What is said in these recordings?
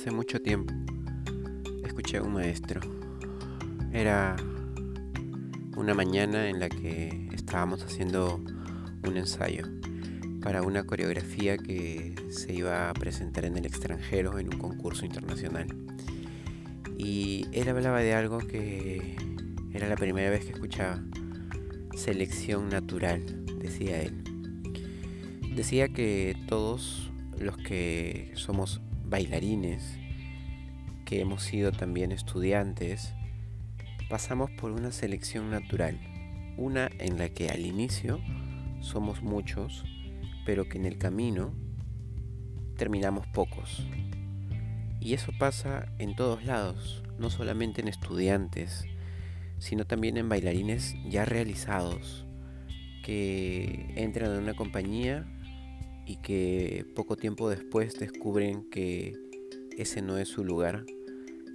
Hace mucho tiempo escuché a un maestro. Era una mañana en la que estábamos haciendo un ensayo para una coreografía que se iba a presentar en el extranjero en un concurso internacional. Y él hablaba de algo que era la primera vez que escuchaba. Selección natural, decía él. Decía que todos los que somos bailarines, que hemos sido también estudiantes, pasamos por una selección natural. Una en la que al inicio somos muchos, pero que en el camino terminamos pocos. Y eso pasa en todos lados, no solamente en estudiantes, sino también en bailarines ya realizados, que entran en una compañía y que poco tiempo después descubren que ese no es su lugar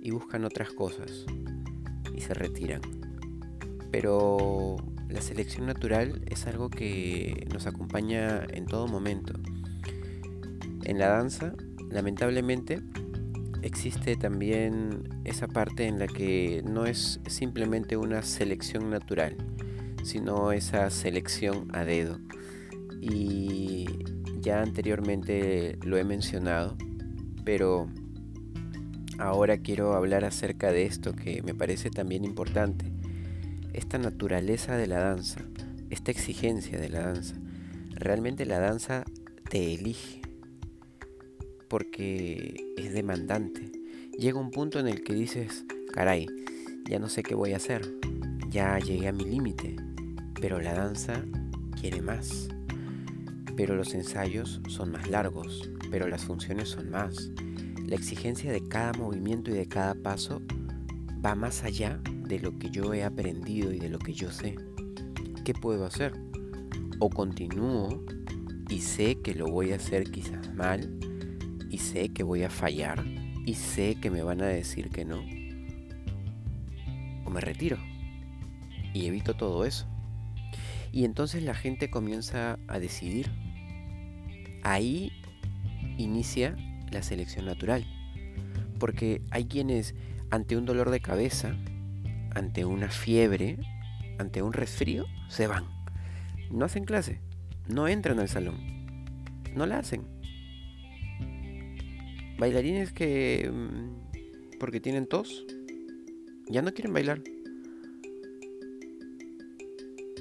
y buscan otras cosas y se retiran. Pero la selección natural es algo que nos acompaña en todo momento. En la danza, lamentablemente, existe también esa parte en la que no es simplemente una selección natural, sino esa selección a dedo. Y ya anteriormente lo he mencionado, pero ahora quiero hablar acerca de esto que me parece también importante esta naturaleza de la danza, esta exigencia de la danza. Realmente la danza te elige porque es demandante. Llega un punto en el que dices, caray, ya no sé qué voy a hacer, ya llegué a mi límite, pero la danza quiere más. Pero los ensayos son más largos, pero las funciones son más. La exigencia de cada movimiento y de cada paso va más allá de lo que yo he aprendido y de lo que yo sé. ¿Qué puedo hacer? O continúo y sé que lo voy a hacer quizás mal y sé que voy a fallar y sé que me van a decir que no. O me retiro y evito todo eso. Y entonces la gente comienza a decidir. Ahí inicia la selección natural. Porque hay quienes ante un dolor de cabeza ante una fiebre, ante un resfrío, se van. No hacen clase, no entran al salón, no la hacen. Bailarines que, mm, porque tienen tos, ya no quieren bailar.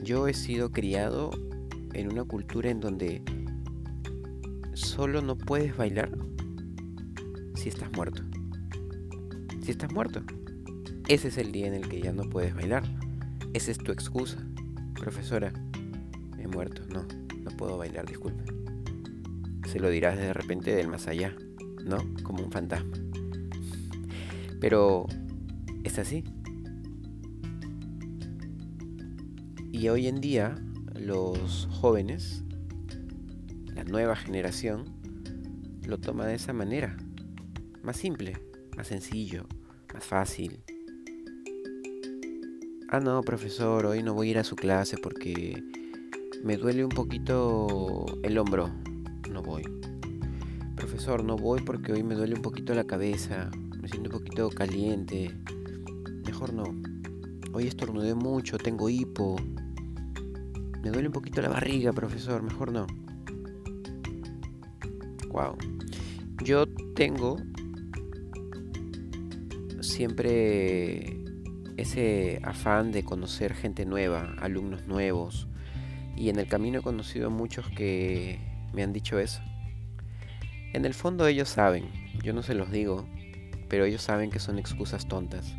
Yo he sido criado en una cultura en donde solo no puedes bailar si estás muerto. Si estás muerto. Ese es el día en el que ya no puedes bailar. Esa es tu excusa. Profesora, he muerto. No, no puedo bailar, disculpe. Se lo dirás de repente del más allá, ¿no? Como un fantasma. Pero es así. Y hoy en día los jóvenes, nueva generación, lo toma de esa manera. Más simple, más sencillo, más fácil, Ah, no, profesor, hoy no voy a ir a su clase porque me duele un poquito el hombro. No voy. Profesor, no voy porque hoy me duele un poquito la cabeza. Me siento un poquito caliente. Mejor no. Hoy estornudé mucho, tengo hipo. Me duele un poquito la barriga, profesor. Mejor no. Wow. Yo tengo siempre ese afán de conocer gente nueva, alumnos nuevos. Y en el camino he conocido muchos que me han dicho eso. En el fondo ellos saben, yo no se los digo, pero ellos saben que son excusas tontas.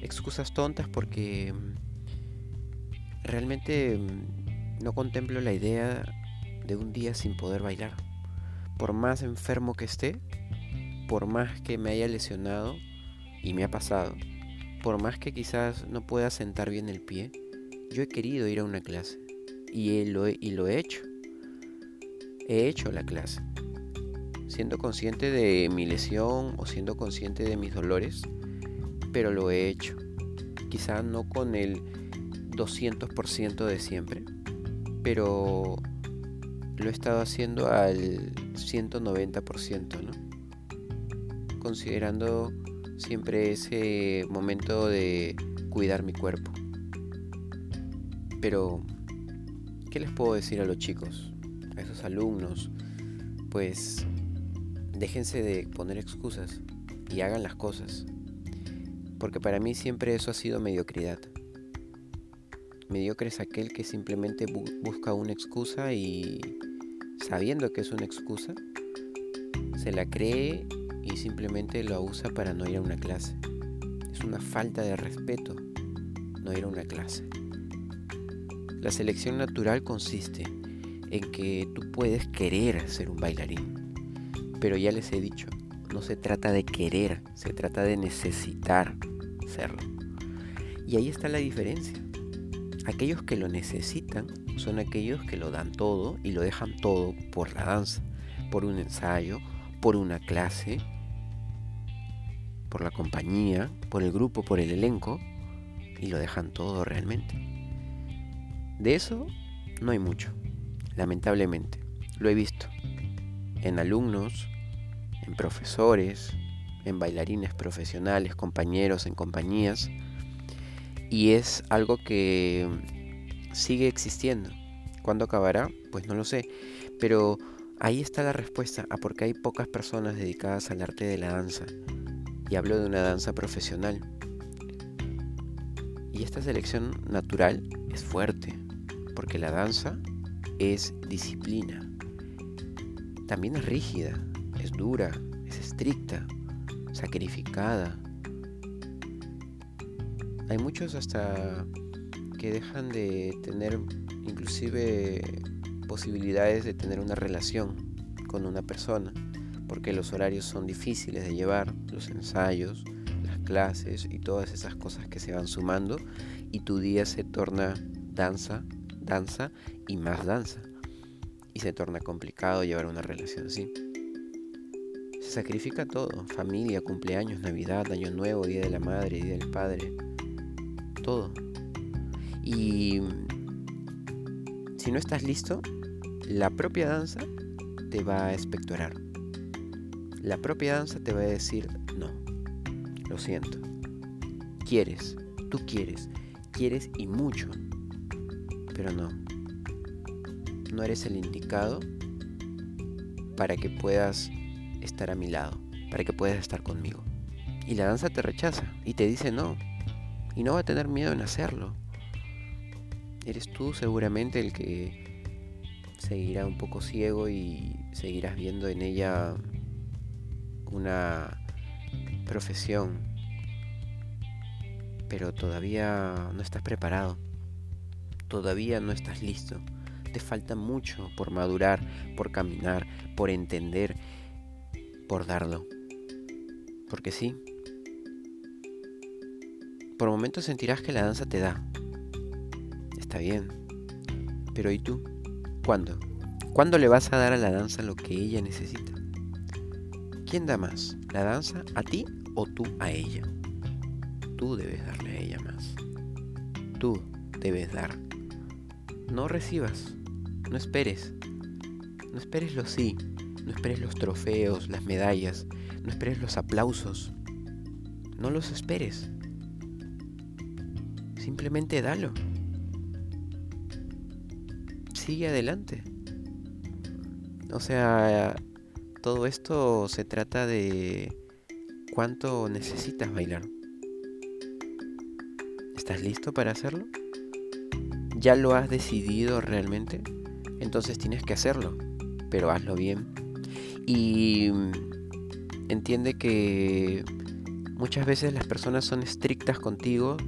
Excusas tontas porque mm, realmente mm, no contemplo la idea de un día sin poder bailar. Por más enfermo que esté, por más que me haya lesionado, y me ha pasado, por más que quizás no pueda sentar bien el pie, yo he querido ir a una clase y lo he, y lo he hecho. He hecho la clase. Siendo consciente de mi lesión o siendo consciente de mis dolores, pero lo he hecho. Quizás no con el 200% de siempre, pero lo he estado haciendo al 190%, ¿no? Considerando siempre ese momento de cuidar mi cuerpo. Pero, ¿qué les puedo decir a los chicos, a esos alumnos? Pues déjense de poner excusas y hagan las cosas. Porque para mí siempre eso ha sido mediocridad. Mediocre es aquel que simplemente busca una excusa y sabiendo que es una excusa, se la cree y simplemente lo usa para no ir a una clase. Es una falta de respeto no ir a una clase. La selección natural consiste en que tú puedes querer ser un bailarín, pero ya les he dicho, no se trata de querer, se trata de necesitar serlo. Y ahí está la diferencia. Aquellos que lo necesitan son aquellos que lo dan todo y lo dejan todo por la danza, por un ensayo, por una clase, por la compañía, por el grupo, por el elenco, y lo dejan todo realmente. De eso no hay mucho, lamentablemente. Lo he visto en alumnos, en profesores, en bailarines profesionales, compañeros, en compañías, y es algo que sigue existiendo. ¿Cuándo acabará? Pues no lo sé, pero ahí está la respuesta a por qué hay pocas personas dedicadas al arte de la danza y hablo de una danza profesional. Y esta selección natural es fuerte, porque la danza es disciplina. También es rígida, es dura, es estricta, sacrificada. Hay muchos hasta que dejan de tener inclusive posibilidades de tener una relación con una persona porque los horarios son difíciles de llevar, los ensayos, las clases y todas esas cosas que se van sumando y tu día se torna danza, danza y más danza. Y se torna complicado llevar una relación así. Se sacrifica todo, familia, cumpleaños, Navidad, Año Nuevo, Día de la Madre, Día del Padre, todo. Y si no estás listo, la propia danza te va a espectorar la propia danza te va a decir, no, lo siento. Quieres, tú quieres, quieres y mucho, pero no. No eres el indicado para que puedas estar a mi lado, para que puedas estar conmigo. Y la danza te rechaza y te dice no. Y no va a tener miedo en hacerlo. Eres tú seguramente el que seguirá un poco ciego y seguirás viendo en ella una profesión, pero todavía no estás preparado, todavía no estás listo, te falta mucho por madurar, por caminar, por entender, por darlo. Porque sí, por momentos sentirás que la danza te da. Está bien. Pero ¿y tú? ¿Cuándo? ¿Cuándo le vas a dar a la danza lo que ella necesita? ¿Quién da más? ¿La danza a ti o tú a ella? Tú debes darle a ella más. Tú debes dar. No recibas. No esperes. No esperes los sí. No esperes los trofeos, las medallas. No esperes los aplausos. No los esperes. Simplemente dalo. Sigue adelante. O sea, todo esto se trata de cuánto necesitas bailar. ¿Estás listo para hacerlo? ¿Ya lo has decidido realmente? Entonces tienes que hacerlo, pero hazlo bien. Y entiende que muchas veces las personas son estrictas contigo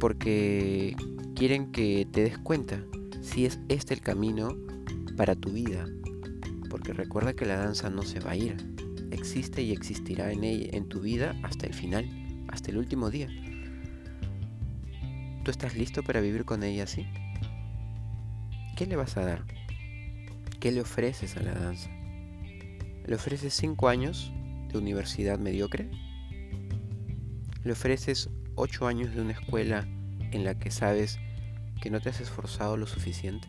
porque quieren que te des cuenta si es este el camino para tu vida. Porque recuerda que la danza no se va a ir. Existe y existirá en, ella, en tu vida hasta el final, hasta el último día. ¿Tú estás listo para vivir con ella así? ¿Qué le vas a dar? ¿Qué le ofreces a la danza? ¿Le ofreces cinco años de universidad mediocre? ¿Le ofreces ocho años de una escuela en la que sabes que no te has esforzado lo suficiente?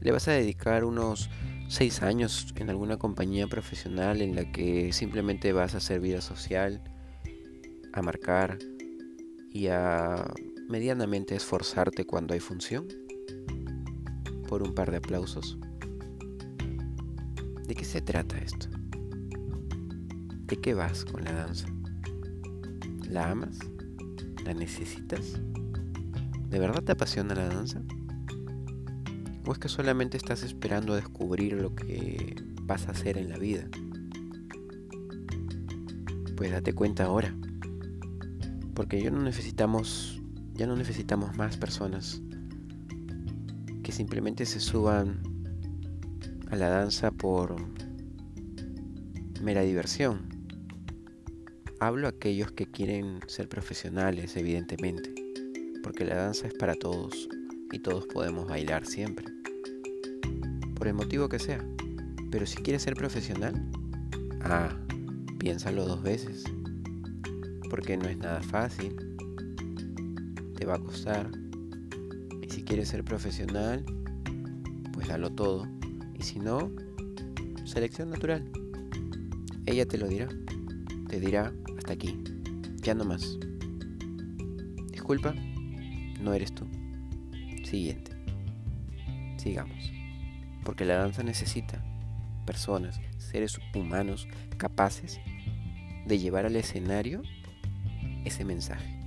¿Le vas a dedicar unos seis años en alguna compañía profesional en la que simplemente vas a hacer vida social, a marcar, y a medianamente esforzarte cuando hay función por un par de aplausos. ¿De qué se trata esto? ¿De qué vas con la danza? ¿La amas? ¿La necesitas? ¿De verdad te apasiona la danza? ¿O es que solamente estás esperando a descubrir lo que vas a hacer en la vida? Pues date cuenta ahora porque ya no necesitamos ya no necesitamos más personas que simplemente se suban a la danza por mera diversión. Hablo a aquellos que quieren ser profesionales, evidentemente, porque la danza es para todos y todos podemos bailar siempre, por el motivo que sea. Pero si quieres ser profesional, ah, piénsalo dos veces porque no es nada fácil, te va a costar. Y si quieres ser profesional, pues dalo todo. Y si no, selección natural. Ella te lo dirá. Te dirá hasta aquí. Ya no más. Disculpa, no eres tú. Siguiente. Sigamos. Porque la danza necesita personas, seres humanos capaces de llevar al escenario ese mensaje.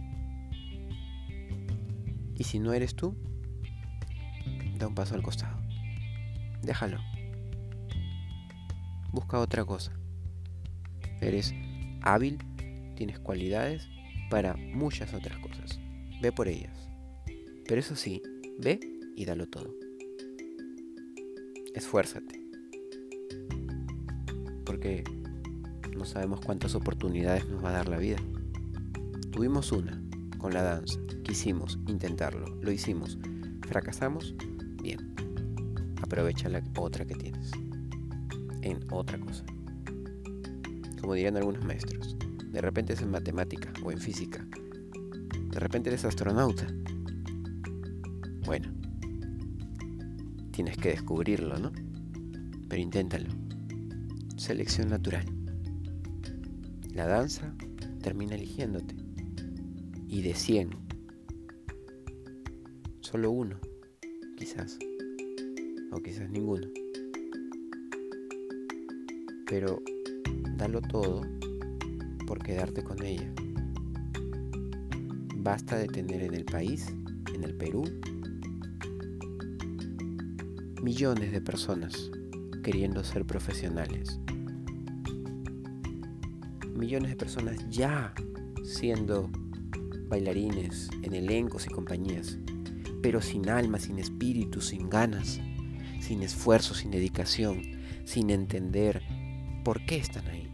Y si no eres tú, da un paso al costado. Déjalo. Busca otra cosa. Eres hábil, tienes cualidades para muchas otras cosas. Ve por ellas. Pero eso sí, ve y dalo todo. Esfuérzate. Porque no sabemos cuántas oportunidades nos va a dar la vida. Tuvimos una con la danza, quisimos intentarlo, lo hicimos, fracasamos, bien, aprovecha la otra que tienes en otra cosa. Como dirían algunos maestros, de repente es en matemática o en física, de repente eres astronauta. Bueno, tienes que descubrirlo, ¿no? Pero inténtalo. Selección natural. La danza termina eligiéndote y de 100, solo uno, quizás, o quizás ninguno. Pero dalo todo por quedarte con ella. Basta de tener en el país, en el Perú, millones de personas queriendo ser profesionales. Millones de personas ya siendo bailarines, en elencos y compañías, pero sin alma, sin espíritu, sin ganas, sin esfuerzo, sin dedicación, sin entender por qué están ahí,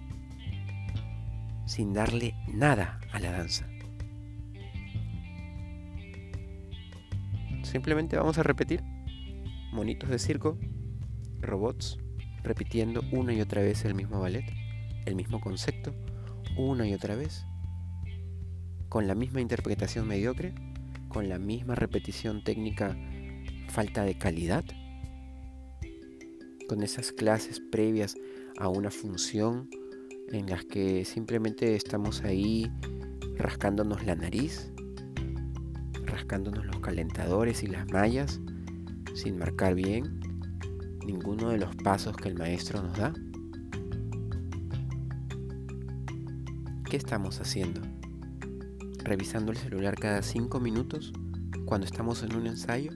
sin darle nada a la danza. Simplemente vamos a repetir monitos de circo, robots, repitiendo una y otra vez el mismo ballet, el mismo concepto, una y otra vez con la misma interpretación mediocre, con la misma repetición técnica falta de calidad, con esas clases previas a una función en las que simplemente estamos ahí rascándonos la nariz, rascándonos los calentadores y las mallas sin marcar bien ninguno de los pasos que el maestro nos da. ¿qué estamos haciendo? ¿Revisando el celular cada cinco minutos cuando estamos en un ensayo?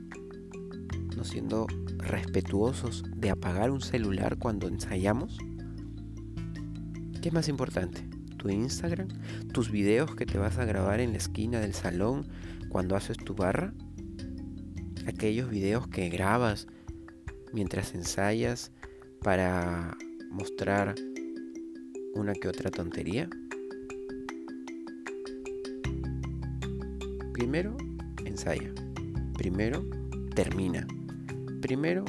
¿No siendo respetuosos de apagar un celular cuando ensayamos? ¿Qué es más importante? ¿Tu Instagram? ¿Tus videos que te vas a grabar en la esquina del salón cuando haces tu barra? ¿Aquellos videos que grabas mientras ensayas para mostrar una que otra tontería? Primero, ensaya. Primero, termina. Primero,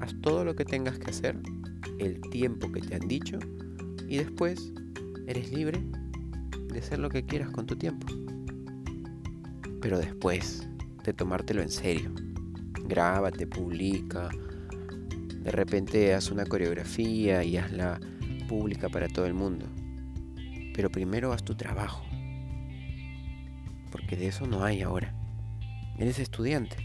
haz todo lo que tengas que hacer, el tiempo que te han dicho, y después eres libre de hacer lo que quieras con tu tiempo. Pero después de tomártelo en serio. Grábate, publica. De repente haz una coreografía y hazla pública para todo el mundo. Pero primero haz tu trabajo. Porque de eso no hay ahora. Eres estudiante.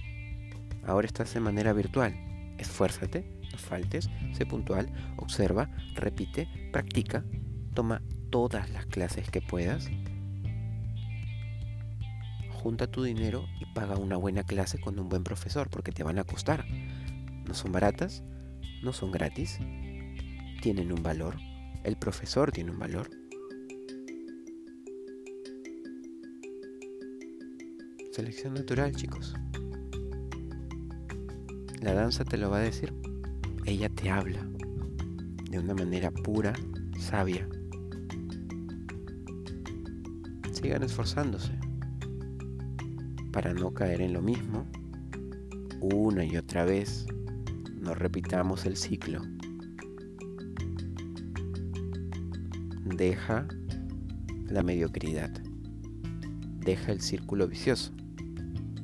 Ahora estás de manera virtual. Esfuérzate, no faltes, sé puntual, observa, repite, practica, toma todas las clases que puedas. Junta tu dinero y paga una buena clase con un buen profesor porque te van a costar. No son baratas, no son gratis, tienen un valor. El profesor tiene un valor. Selección natural, chicos. La danza te lo va a decir. Ella te habla de una manera pura, sabia. Sigan esforzándose para no caer en lo mismo una y otra vez. No repitamos el ciclo. Deja la mediocridad. Deja el círculo vicioso.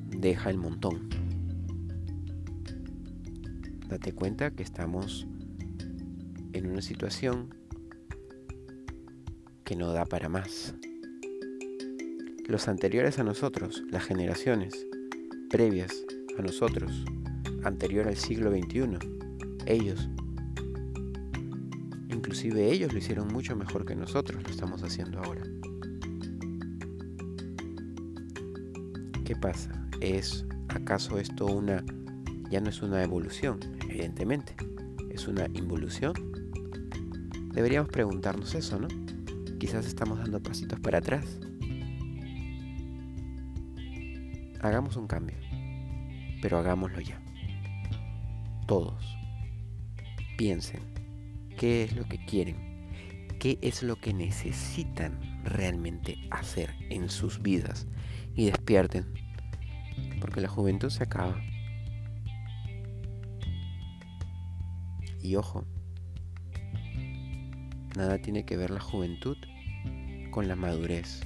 Deja el montón. Date cuenta que estamos en una situación que no da para más. Los anteriores a nosotros, las generaciones previas a nosotros, anterior al siglo XXI, ellos, inclusive ellos lo hicieron mucho mejor que nosotros lo estamos haciendo ahora. ¿Qué pasa? ¿Es acaso esto una, ya no es una evolución? Evidentemente, es una involución. Deberíamos preguntarnos eso, ¿no? Quizás estamos dando pasitos para atrás. Hagamos un cambio, pero hagámoslo ya. Todos. Piensen, ¿qué es lo que quieren? ¿Qué es lo que necesitan realmente hacer en sus vidas? Y despierten, porque la juventud se acaba. Y ojo, nada tiene que ver la juventud con la madurez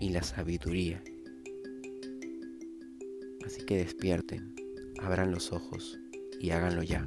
y la sabiduría. Así que despierten, abran los ojos y háganlo ya.